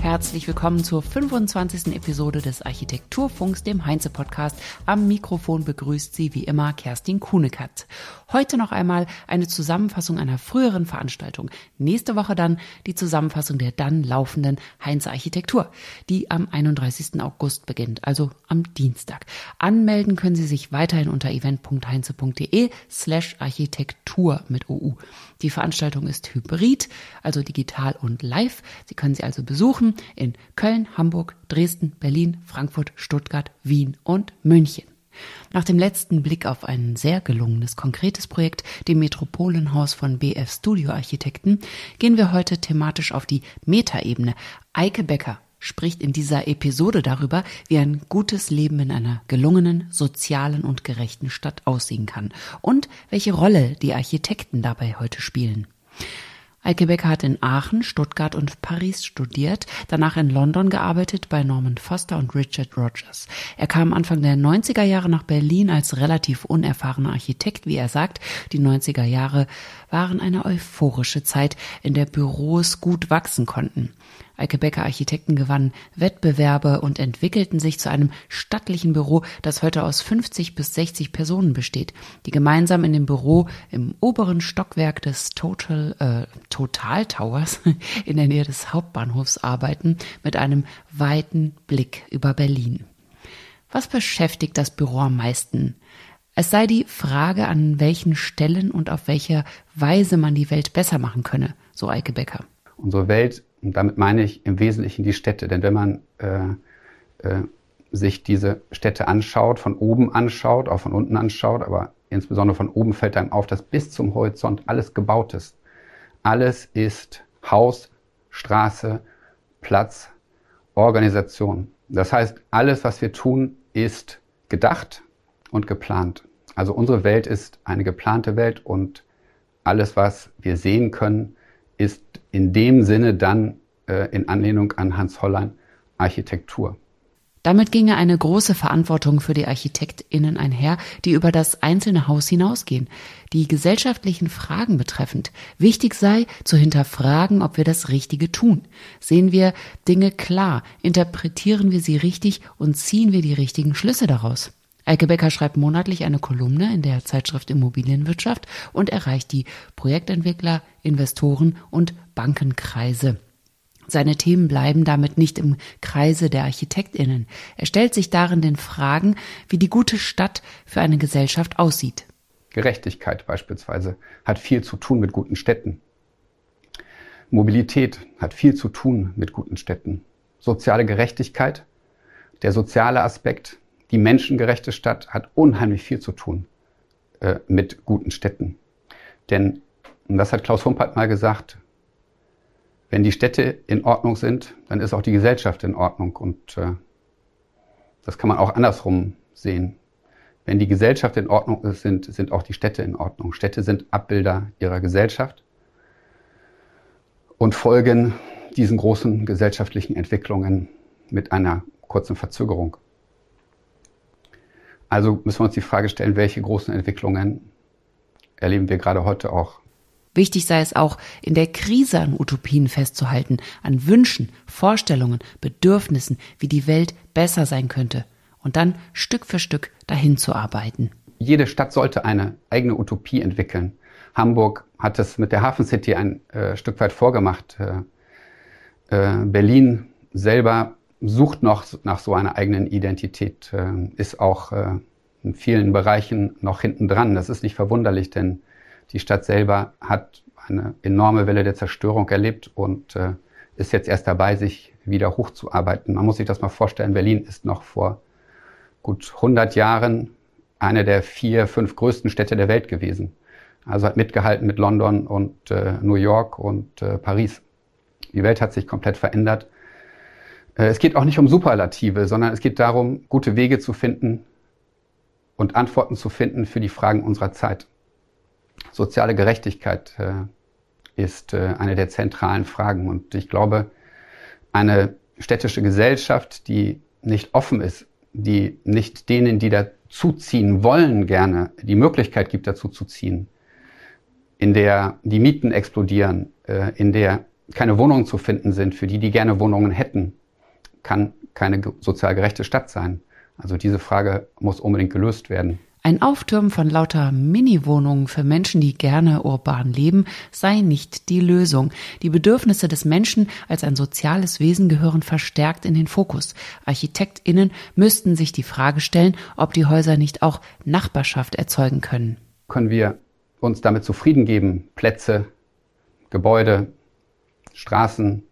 Herzlich willkommen zur 25. Episode des Architekturfunks, dem Heinze-Podcast. Am Mikrofon begrüßt Sie wie immer Kerstin Kuhnekatz. Heute noch einmal eine Zusammenfassung einer früheren Veranstaltung. Nächste Woche dann die Zusammenfassung der dann laufenden Heinze Architektur, die am 31. August beginnt, also am Dienstag. Anmelden können Sie sich weiterhin unter event.heinze.de slash Architektur mit OU. Die Veranstaltung ist hybrid, also digital und live. Sie können sie also besuchen in Köln, Hamburg, Dresden, Berlin, Frankfurt, Stuttgart, Wien und München. Nach dem letzten Blick auf ein sehr gelungenes, konkretes Projekt, dem Metropolenhaus von BF Studio Architekten, gehen wir heute thematisch auf die Metaebene. Eike Becker spricht in dieser Episode darüber, wie ein gutes Leben in einer gelungenen, sozialen und gerechten Stadt aussehen kann und welche Rolle die Architekten dabei heute spielen. Eike Becker hat in Aachen, Stuttgart und Paris studiert, danach in London gearbeitet bei Norman Foster und Richard Rogers. Er kam Anfang der 90er Jahre nach Berlin als relativ unerfahrener Architekt, wie er sagt. Die 90er Jahre waren eine euphorische Zeit, in der Büros gut wachsen konnten. Eike Becker Architekten gewannen Wettbewerbe und entwickelten sich zu einem stattlichen Büro, das heute aus 50 bis 60 Personen besteht, die gemeinsam in dem Büro im oberen Stockwerk des Total, äh, Total Towers in der Nähe des Hauptbahnhofs arbeiten, mit einem weiten Blick über Berlin. Was beschäftigt das Büro am meisten? Es sei die Frage, an welchen Stellen und auf welche Weise man die Welt besser machen könne, so Eike Becker. Unsere Welt und damit meine ich im Wesentlichen die Städte. Denn wenn man äh, äh, sich diese Städte anschaut, von oben anschaut, auch von unten anschaut, aber insbesondere von oben fällt einem auf, dass bis zum Horizont alles gebaut ist. Alles ist Haus, Straße, Platz, Organisation. Das heißt, alles, was wir tun, ist gedacht und geplant. Also unsere Welt ist eine geplante Welt und alles, was wir sehen können, ist in dem Sinne dann äh, in Anlehnung an Hans Hollein Architektur. Damit ginge eine große Verantwortung für die ArchitektInnen einher, die über das einzelne Haus hinausgehen, die gesellschaftlichen Fragen betreffend. Wichtig sei, zu hinterfragen, ob wir das Richtige tun. Sehen wir Dinge klar, interpretieren wir sie richtig und ziehen wir die richtigen Schlüsse daraus. Eike Becker schreibt monatlich eine Kolumne in der Zeitschrift Immobilienwirtschaft und erreicht die Projektentwickler, Investoren und Bankenkreise. Seine Themen bleiben damit nicht im Kreise der Architektinnen. Er stellt sich darin den Fragen, wie die gute Stadt für eine Gesellschaft aussieht. Gerechtigkeit beispielsweise hat viel zu tun mit guten Städten. Mobilität hat viel zu tun mit guten Städten. Soziale Gerechtigkeit, der soziale Aspekt, die menschengerechte Stadt hat unheimlich viel zu tun äh, mit guten Städten. Denn, und das hat Klaus Humpert mal gesagt, wenn die Städte in Ordnung sind, dann ist auch die Gesellschaft in Ordnung. Und äh, das kann man auch andersrum sehen. Wenn die Gesellschaft in Ordnung ist, sind, sind auch die Städte in Ordnung. Städte sind Abbilder ihrer Gesellschaft und folgen diesen großen gesellschaftlichen Entwicklungen mit einer kurzen Verzögerung. Also müssen wir uns die Frage stellen, welche großen Entwicklungen erleben wir gerade heute auch. Wichtig sei es auch, in der Krise an Utopien festzuhalten, an Wünschen, Vorstellungen, Bedürfnissen, wie die Welt besser sein könnte und dann Stück für Stück dahin zu arbeiten. Jede Stadt sollte eine eigene Utopie entwickeln. Hamburg hat es mit der Hafen City ein äh, Stück weit vorgemacht. Äh, äh, Berlin selber sucht noch nach so einer eigenen Identität, äh, ist auch äh, in vielen Bereichen noch hinten dran. Das ist nicht verwunderlich, denn die Stadt selber hat eine enorme Welle der Zerstörung erlebt und äh, ist jetzt erst dabei, sich wieder hochzuarbeiten. Man muss sich das mal vorstellen, Berlin ist noch vor gut 100 Jahren eine der vier, fünf größten Städte der Welt gewesen. Also hat mitgehalten mit London und äh, New York und äh, Paris. Die Welt hat sich komplett verändert. Äh, es geht auch nicht um Superlative, sondern es geht darum, gute Wege zu finden und Antworten zu finden für die Fragen unserer Zeit. Soziale Gerechtigkeit äh, ist äh, eine der zentralen Fragen. Und ich glaube, eine städtische Gesellschaft, die nicht offen ist, die nicht denen, die da zuziehen wollen gerne, die Möglichkeit gibt dazu zu ziehen, in der die Mieten explodieren, äh, in der keine Wohnungen zu finden sind für die, die gerne Wohnungen hätten, kann keine sozial gerechte Stadt sein. Also diese Frage muss unbedingt gelöst werden. Ein Auftürmen von lauter Mini-Wohnungen für Menschen, die gerne urban leben, sei nicht die Lösung. Die Bedürfnisse des Menschen als ein soziales Wesen gehören verstärkt in den Fokus. ArchitektInnen müssten sich die Frage stellen, ob die Häuser nicht auch Nachbarschaft erzeugen können. Können wir uns damit zufrieden geben, Plätze, Gebäude, Straßen,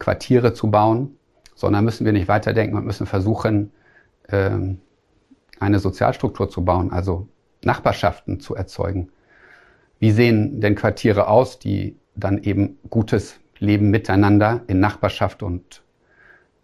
Quartiere zu bauen, sondern müssen wir nicht weiterdenken und müssen versuchen, ähm, eine Sozialstruktur zu bauen, also Nachbarschaften zu erzeugen. Wie sehen denn Quartiere aus, die dann eben gutes Leben miteinander in Nachbarschaft und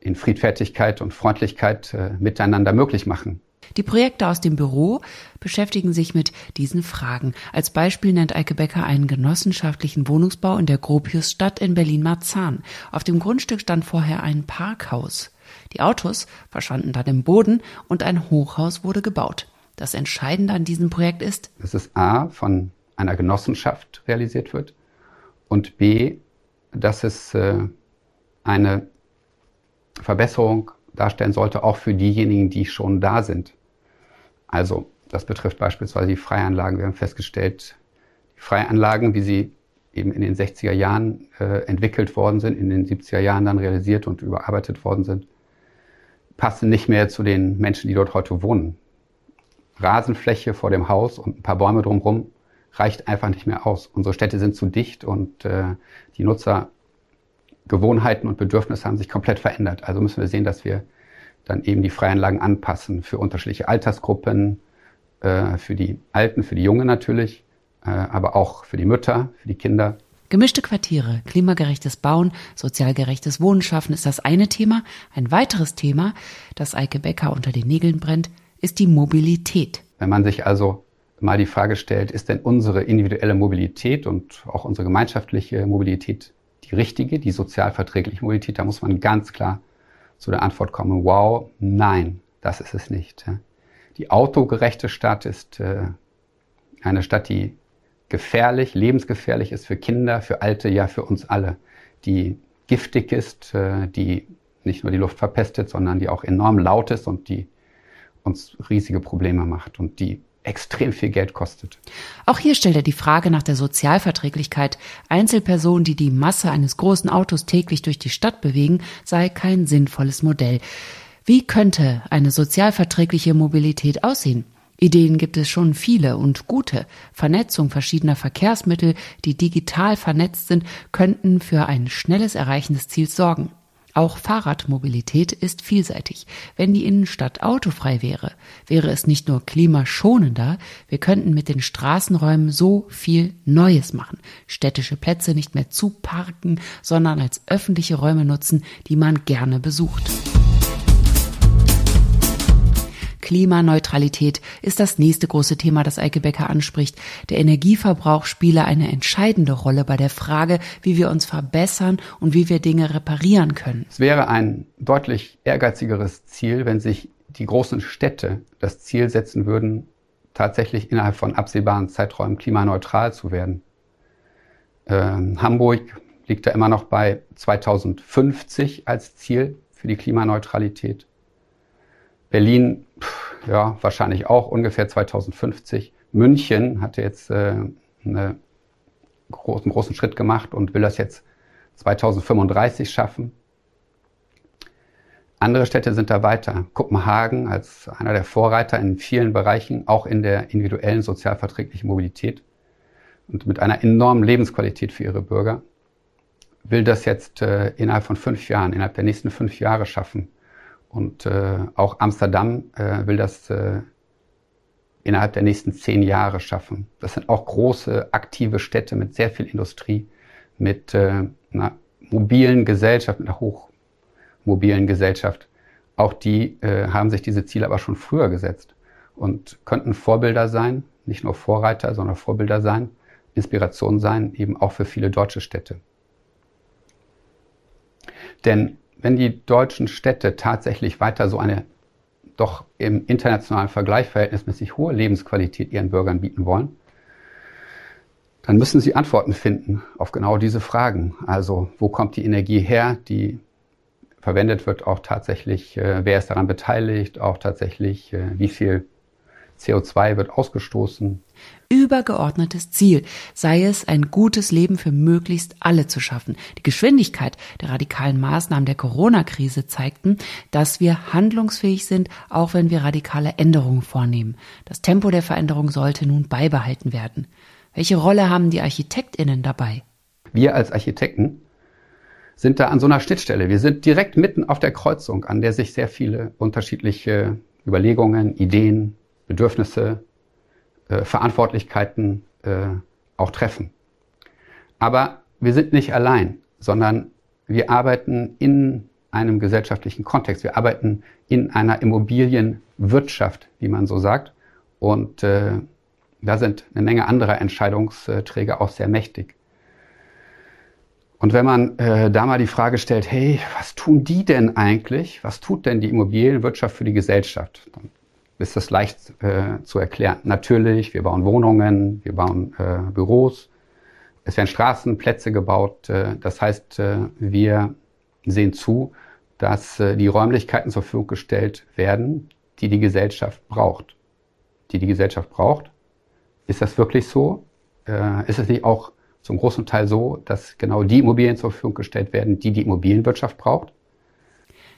in Friedfertigkeit und Freundlichkeit äh, miteinander möglich machen? Die Projekte aus dem Büro beschäftigen sich mit diesen Fragen. Als Beispiel nennt Eike Becker einen genossenschaftlichen Wohnungsbau in der Gropiusstadt in Berlin-Marzahn. Auf dem Grundstück stand vorher ein Parkhaus. Die Autos verschwanden dann im Boden und ein Hochhaus wurde gebaut. Das Entscheidende an diesem Projekt ist, dass es A von einer Genossenschaft realisiert wird und B, dass es äh, eine Verbesserung darstellen sollte, auch für diejenigen, die schon da sind. Also das betrifft beispielsweise die Freianlagen. Wir haben festgestellt, die Freianlagen, wie sie eben in den 60er Jahren äh, entwickelt worden sind, in den 70er Jahren dann realisiert und überarbeitet worden sind, passen nicht mehr zu den Menschen, die dort heute wohnen. Rasenfläche vor dem Haus und ein paar Bäume drumherum reicht einfach nicht mehr aus. Unsere Städte sind zu dicht und äh, die Nutzergewohnheiten und Bedürfnisse haben sich komplett verändert. Also müssen wir sehen, dass wir dann eben die Freianlagen anpassen für unterschiedliche Altersgruppen, äh, für die Alten, für die Jungen natürlich, äh, aber auch für die Mütter, für die Kinder. Gemischte Quartiere, klimagerechtes Bauen, sozial gerechtes Wohnen schaffen ist das eine Thema. Ein weiteres Thema, das Eike Becker unter den Nägeln brennt, ist die Mobilität. Wenn man sich also mal die Frage stellt, ist denn unsere individuelle Mobilität und auch unsere gemeinschaftliche Mobilität die richtige, die sozial verträgliche Mobilität, da muss man ganz klar zu der Antwort kommen, wow, nein, das ist es nicht. Die autogerechte Stadt ist äh, eine Stadt, die gefährlich, lebensgefährlich ist für Kinder, für Alte, ja für uns alle, die giftig ist, äh, die nicht nur die Luft verpestet, sondern die auch enorm laut ist und die uns riesige Probleme macht und die extrem viel Geld kostet. Auch hier stellt er die Frage nach der Sozialverträglichkeit. Einzelpersonen, die die Masse eines großen Autos täglich durch die Stadt bewegen, sei kein sinnvolles Modell. Wie könnte eine sozialverträgliche Mobilität aussehen? Ideen gibt es schon viele und gute. Vernetzung verschiedener Verkehrsmittel, die digital vernetzt sind, könnten für ein schnelles Erreichen des Ziels sorgen. Auch Fahrradmobilität ist vielseitig. Wenn die Innenstadt autofrei wäre, wäre es nicht nur klimaschonender, wir könnten mit den Straßenräumen so viel Neues machen. Städtische Plätze nicht mehr zu parken, sondern als öffentliche Räume nutzen, die man gerne besucht. Klimaneutralität ist das nächste große Thema, das Eike Becker anspricht. Der Energieverbrauch spiele eine entscheidende Rolle bei der Frage, wie wir uns verbessern und wie wir Dinge reparieren können. Es wäre ein deutlich ehrgeizigeres Ziel, wenn sich die großen Städte das Ziel setzen würden, tatsächlich innerhalb von absehbaren Zeiträumen klimaneutral zu werden. Ähm, Hamburg liegt da immer noch bei 2050 als Ziel für die Klimaneutralität. Berlin, ja, wahrscheinlich auch ungefähr 2050. München hatte jetzt äh, eine großen, einen großen Schritt gemacht und will das jetzt 2035 schaffen. Andere Städte sind da weiter. Kopenhagen als einer der Vorreiter in vielen Bereichen, auch in der individuellen sozialverträglichen Mobilität und mit einer enormen Lebensqualität für ihre Bürger, will das jetzt äh, innerhalb von fünf Jahren, innerhalb der nächsten fünf Jahre schaffen. Und äh, auch Amsterdam äh, will das äh, innerhalb der nächsten zehn Jahre schaffen. Das sind auch große, aktive Städte mit sehr viel Industrie, mit äh, einer mobilen Gesellschaft, mit einer hochmobilen Gesellschaft. Auch die äh, haben sich diese Ziele aber schon früher gesetzt und könnten Vorbilder sein, nicht nur Vorreiter, sondern Vorbilder sein, Inspiration sein, eben auch für viele deutsche Städte. Denn wenn die deutschen Städte tatsächlich weiter so eine doch im internationalen Vergleich verhältnismäßig hohe Lebensqualität ihren Bürgern bieten wollen, dann müssen sie Antworten finden auf genau diese Fragen. Also wo kommt die Energie her, die verwendet wird, auch tatsächlich, äh, wer ist daran beteiligt, auch tatsächlich, äh, wie viel CO2 wird ausgestoßen. Übergeordnetes Ziel sei es, ein gutes Leben für möglichst alle zu schaffen. Die Geschwindigkeit der radikalen Maßnahmen der Corona-Krise zeigten, dass wir handlungsfähig sind, auch wenn wir radikale Änderungen vornehmen. Das Tempo der Veränderung sollte nun beibehalten werden. Welche Rolle haben die Architektinnen dabei? Wir als Architekten sind da an so einer Schnittstelle. Wir sind direkt mitten auf der Kreuzung, an der sich sehr viele unterschiedliche Überlegungen, Ideen, Bedürfnisse, äh, Verantwortlichkeiten äh, auch treffen. Aber wir sind nicht allein, sondern wir arbeiten in einem gesellschaftlichen Kontext. Wir arbeiten in einer Immobilienwirtschaft, wie man so sagt. Und äh, da sind eine Menge anderer Entscheidungsträger auch sehr mächtig. Und wenn man äh, da mal die Frage stellt, hey, was tun die denn eigentlich? Was tut denn die Immobilienwirtschaft für die Gesellschaft? Dann ist das leicht äh, zu erklären. Natürlich, wir bauen Wohnungen, wir bauen äh, Büros, es werden Straßenplätze gebaut. Äh, das heißt, äh, wir sehen zu, dass äh, die Räumlichkeiten zur Verfügung gestellt werden, die die Gesellschaft braucht. Die die Gesellschaft braucht. Ist das wirklich so? Äh, ist es nicht auch zum großen Teil so, dass genau die Immobilien zur Verfügung gestellt werden, die die Immobilienwirtschaft braucht?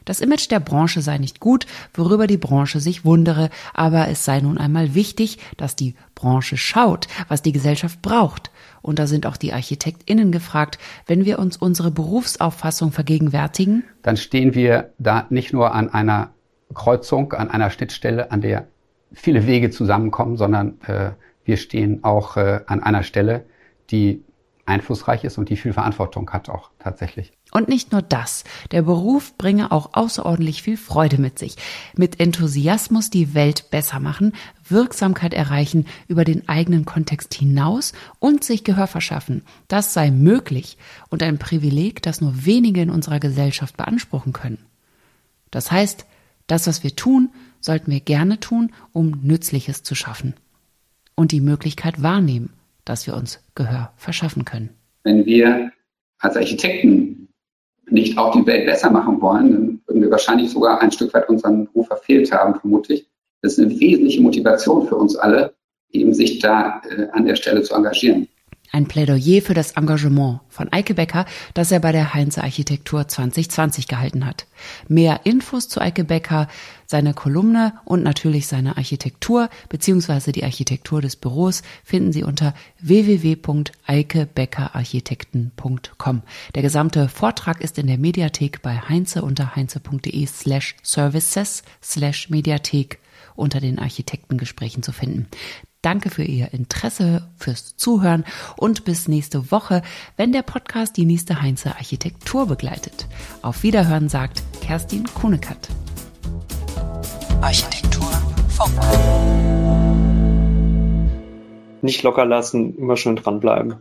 Das Image der Branche sei nicht gut, worüber die Branche sich wundere, aber es sei nun einmal wichtig, dass die Branche schaut, was die Gesellschaft braucht. Und da sind auch die ArchitektInnen gefragt, wenn wir uns unsere Berufsauffassung vergegenwärtigen. Dann stehen wir da nicht nur an einer Kreuzung, an einer Schnittstelle, an der viele Wege zusammenkommen, sondern äh, wir stehen auch äh, an einer Stelle, die einflussreich ist und die viel Verantwortung hat auch tatsächlich. Und nicht nur das, der Beruf bringe auch außerordentlich viel Freude mit sich. Mit Enthusiasmus die Welt besser machen, Wirksamkeit erreichen über den eigenen Kontext hinaus und sich Gehör verschaffen. Das sei möglich und ein Privileg, das nur wenige in unserer Gesellschaft beanspruchen können. Das heißt, das, was wir tun, sollten wir gerne tun, um Nützliches zu schaffen. Und die Möglichkeit wahrnehmen, dass wir uns Gehör verschaffen können. Wenn wir als Architekten nicht auch die Welt besser machen wollen, dann würden wir wahrscheinlich sogar ein Stück weit unseren Beruf verfehlt haben, vermutlich. Das ist eine wesentliche Motivation für uns alle, eben sich da äh, an der Stelle zu engagieren. Ein Plädoyer für das Engagement von Eike Becker, das er bei der Heinze Architektur 2020 gehalten hat. Mehr Infos zu Eike Becker, seine Kolumne und natürlich seine Architektur bzw. die Architektur des Büros finden Sie unter www.eikebeckerarchitekten.com. Der gesamte Vortrag ist in der Mediathek bei Heinze unter heinze.de slash services slash Mediathek unter den Architektengesprächen zu finden. Danke für Ihr Interesse, fürs Zuhören und bis nächste Woche, wenn der Podcast die nächste Heinze Architektur begleitet. Auf Wiederhören sagt Kerstin Kunekat. Architektur Funk. Nicht locker lassen, immer schön dranbleiben.